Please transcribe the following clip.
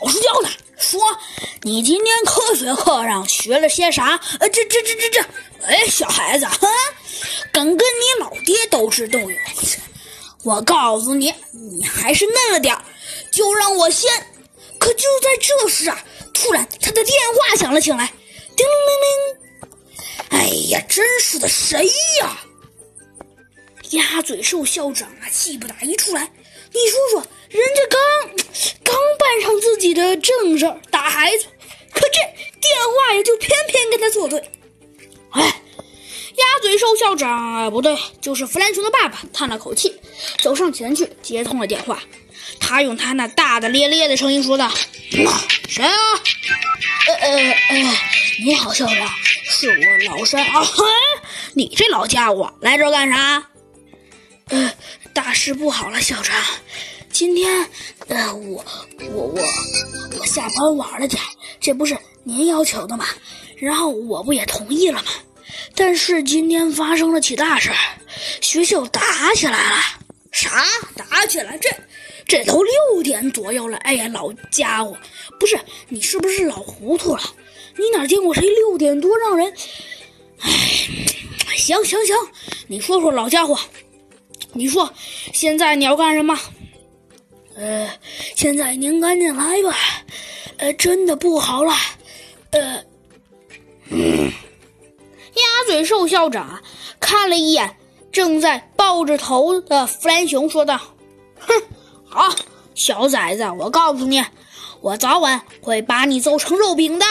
老实交代，说你今天科学课上学了些啥？呃，这这这这这，哎，小孩子，哼，敢跟你老爹斗智斗勇，我告诉你，你还是嫩了点，就让我先。可就在这时啊，突然他的电话响了起来，叮铃铃。哎呀，真是的，谁呀？鸭嘴兽校长啊，气不打一处来。你说说，人家刚刚办上自己的正事儿，打孩子，可这电话呀，就偏偏跟他作对。哎，鸭嘴兽校长啊，不对，就是弗兰熊的爸爸，叹了口气，走上前去接通了电话。他用他那大大咧咧的声音说道：“谁啊？呃呃呃，你好，校长，是我老山啊。你这老家伙来这干啥？”呃，大事不好了，校长！今天，呃，我我我我下班晚了点，这不是您要求的吗？然后我不也同意了吗？但是今天发生了起大事，学校打起来了。啥？打起来？这这都六点左右了。哎呀，老家伙，不是你是不是老糊涂了？你哪见过谁六点多让人？哎，行行行，你说说，老家伙。你说，现在你要干什么？呃，现在您赶紧来吧。呃，真的不好了。呃，鸭嘴兽校长看了一眼正在抱着头的弗兰熊，说道：“哼，好，小崽子，我告诉你，我早晚会把你揍成肉饼的。”